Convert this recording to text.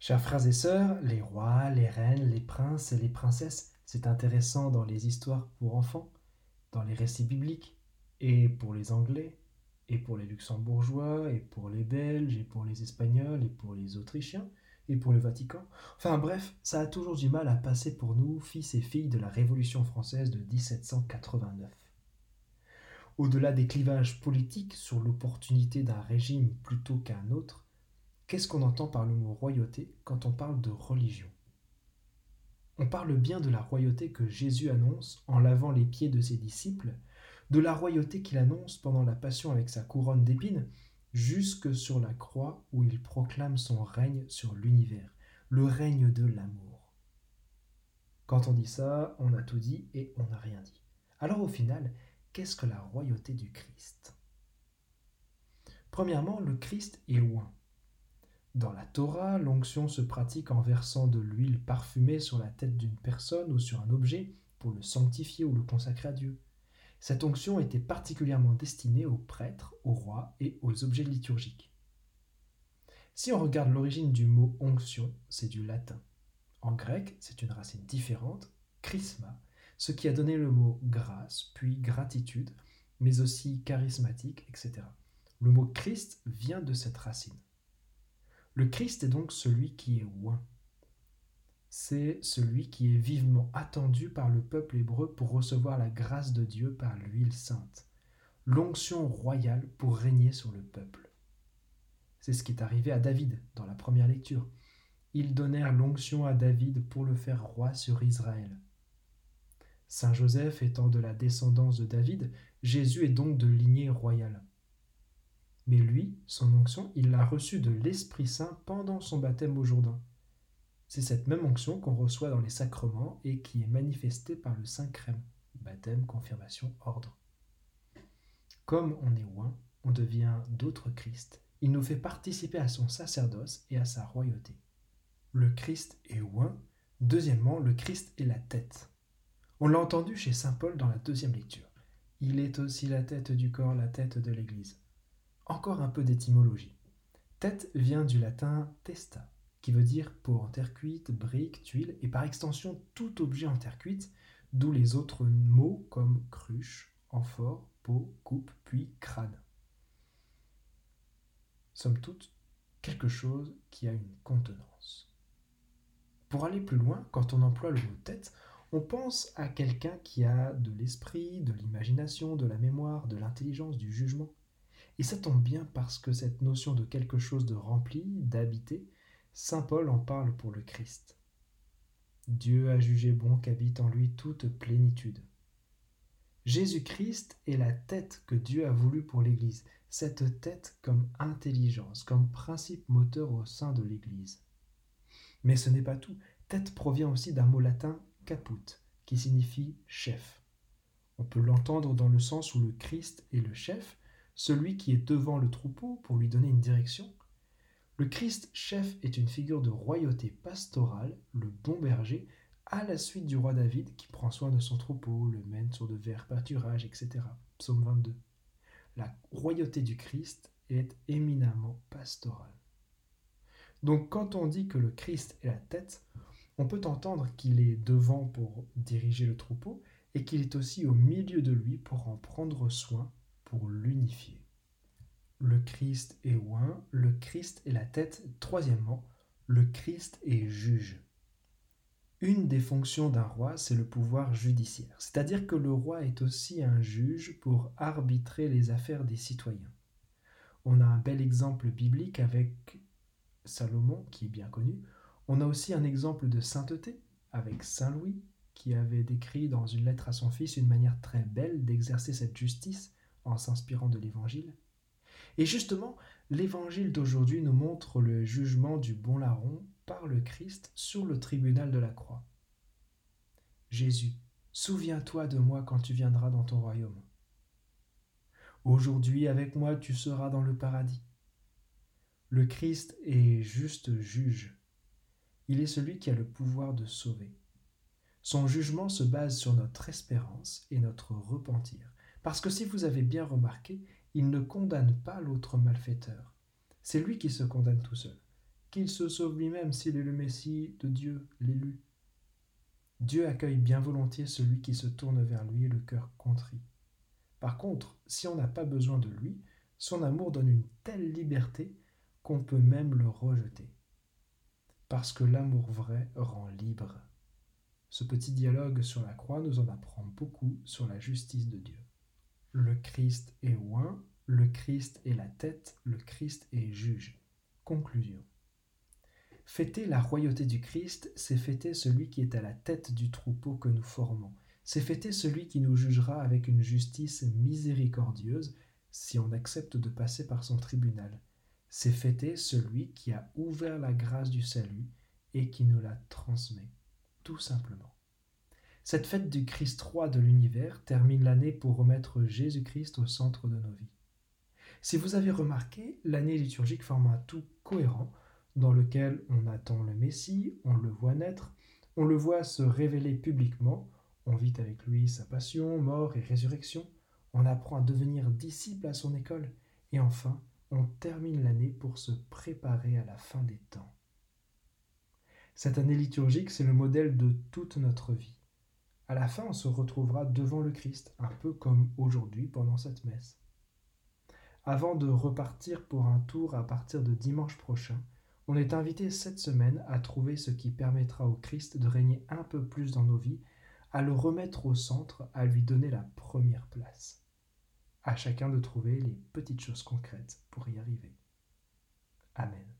Chers frères et sœurs, les rois, les reines, les princes et les princesses, c'est intéressant dans les histoires pour enfants, dans les récits bibliques, et pour les Anglais, et pour les Luxembourgeois, et pour les Belges, et pour les Espagnols, et pour les Autrichiens, et pour le Vatican. Enfin bref, ça a toujours du mal à passer pour nous, fils et filles de la Révolution française de 1789. Au-delà des clivages politiques sur l'opportunité d'un régime plutôt qu'un autre, Qu'est-ce qu'on entend par le mot royauté quand on parle de religion? On parle bien de la royauté que Jésus annonce en lavant les pieds de ses disciples, de la royauté qu'il annonce pendant la passion avec sa couronne d'épines, jusque sur la croix où il proclame son règne sur l'univers, le règne de l'amour. Quand on dit ça, on a tout dit et on n'a rien dit. Alors au final, qu'est-ce que la royauté du Christ? Premièrement, le Christ est loin. Dans la Torah, l'onction se pratique en versant de l'huile parfumée sur la tête d'une personne ou sur un objet pour le sanctifier ou le consacrer à Dieu. Cette onction était particulièrement destinée aux prêtres, aux rois et aux objets liturgiques. Si on regarde l'origine du mot onction, c'est du latin. En grec, c'est une racine différente, chrisma, ce qui a donné le mot grâce, puis gratitude, mais aussi charismatique, etc. Le mot Christ vient de cette racine. Le Christ est donc celui qui est oint. C'est celui qui est vivement attendu par le peuple hébreu pour recevoir la grâce de Dieu par l'huile sainte, l'onction royale pour régner sur le peuple. C'est ce qui est arrivé à David dans la première lecture. Ils donnèrent l'onction à David pour le faire roi sur Israël. Saint Joseph étant de la descendance de David, Jésus est donc de lignée royale. Mais lui, son onction, il l'a reçue de l'Esprit Saint pendant son baptême au Jourdain. C'est cette même onction qu'on reçoit dans les sacrements et qui est manifestée par le Saint Crème, baptême, confirmation, ordre. Comme on est oint, on devient d'autres Christ. Il nous fait participer à son sacerdoce et à sa royauté. Le Christ est oint. Deuxièmement, le Christ est la tête. On l'a entendu chez Saint Paul dans la deuxième lecture. Il est aussi la tête du corps, la tête de l'Église. Encore un peu d'étymologie. Tête vient du latin testa, qui veut dire peau en terre cuite, brique, tuile, et par extension tout objet en terre cuite, d'où les autres mots comme cruche, amphore, peau, coupe, puis crâne. Somme toute, quelque chose qui a une contenance. Pour aller plus loin, quand on emploie le mot tête, on pense à quelqu'un qui a de l'esprit, de l'imagination, de la mémoire, de l'intelligence, du jugement. Et ça tombe bien parce que cette notion de quelque chose de rempli, d'habité, Saint Paul en parle pour le Christ. Dieu a jugé bon qu'habite en lui toute plénitude. Jésus-Christ est la tête que Dieu a voulu pour l'Église, cette tête comme intelligence, comme principe moteur au sein de l'Église. Mais ce n'est pas tout. Tête provient aussi d'un mot latin caput, qui signifie chef. On peut l'entendre dans le sens où le Christ est le chef, celui qui est devant le troupeau pour lui donner une direction. Le Christ chef est une figure de royauté pastorale, le bon berger, à la suite du roi David qui prend soin de son troupeau, le mène sur de verts pâturages, etc. Psaume 22. La royauté du Christ est éminemment pastorale. Donc quand on dit que le Christ est la tête, on peut entendre qu'il est devant pour diriger le troupeau et qu'il est aussi au milieu de lui pour en prendre soin pour l'unifier. Le Christ est oint, le Christ est la tête. Troisièmement, le Christ est juge. Une des fonctions d'un roi, c'est le pouvoir judiciaire, c'est-à-dire que le roi est aussi un juge pour arbitrer les affaires des citoyens. On a un bel exemple biblique avec Salomon, qui est bien connu. On a aussi un exemple de sainteté avec Saint Louis, qui avait décrit dans une lettre à son fils une manière très belle d'exercer cette justice en s'inspirant de l'Évangile. Et justement, l'Évangile d'aujourd'hui nous montre le jugement du bon larron par le Christ sur le tribunal de la croix. Jésus, souviens-toi de moi quand tu viendras dans ton royaume. Aujourd'hui avec moi tu seras dans le paradis. Le Christ est juste juge. Il est celui qui a le pouvoir de sauver. Son jugement se base sur notre espérance et notre repentir. Parce que si vous avez bien remarqué, il ne condamne pas l'autre malfaiteur. C'est lui qui se condamne tout seul. qu'il se sauve lui-même s'il est le Messie de Dieu, l'élu. Dieu accueille bien volontiers celui qui se tourne vers lui le cœur contrit. Par contre, si on n'a pas besoin de lui, son amour donne une telle liberté qu'on peut même le rejeter. Parce que l'amour vrai rend libre. Ce petit dialogue sur la croix nous en apprend beaucoup sur la justice de Dieu. Le Christ est oint, le Christ est la tête, le Christ est juge. Conclusion. Fêter la royauté du Christ, c'est fêter celui qui est à la tête du troupeau que nous formons. C'est fêter celui qui nous jugera avec une justice miséricordieuse si on accepte de passer par son tribunal. C'est fêter celui qui a ouvert la grâce du salut et qui nous la transmet, tout simplement. Cette fête du Christ roi de l'univers termine l'année pour remettre Jésus-Christ au centre de nos vies. Si vous avez remarqué, l'année liturgique forme un tout cohérent dans lequel on attend le Messie, on le voit naître, on le voit se révéler publiquement, on vit avec lui sa passion, mort et résurrection, on apprend à devenir disciple à son école, et enfin, on termine l'année pour se préparer à la fin des temps. Cette année liturgique, c'est le modèle de toute notre vie. À la fin, on se retrouvera devant le Christ, un peu comme aujourd'hui pendant cette messe. Avant de repartir pour un tour à partir de dimanche prochain, on est invité cette semaine à trouver ce qui permettra au Christ de régner un peu plus dans nos vies, à le remettre au centre, à lui donner la première place. À chacun de trouver les petites choses concrètes pour y arriver. Amen.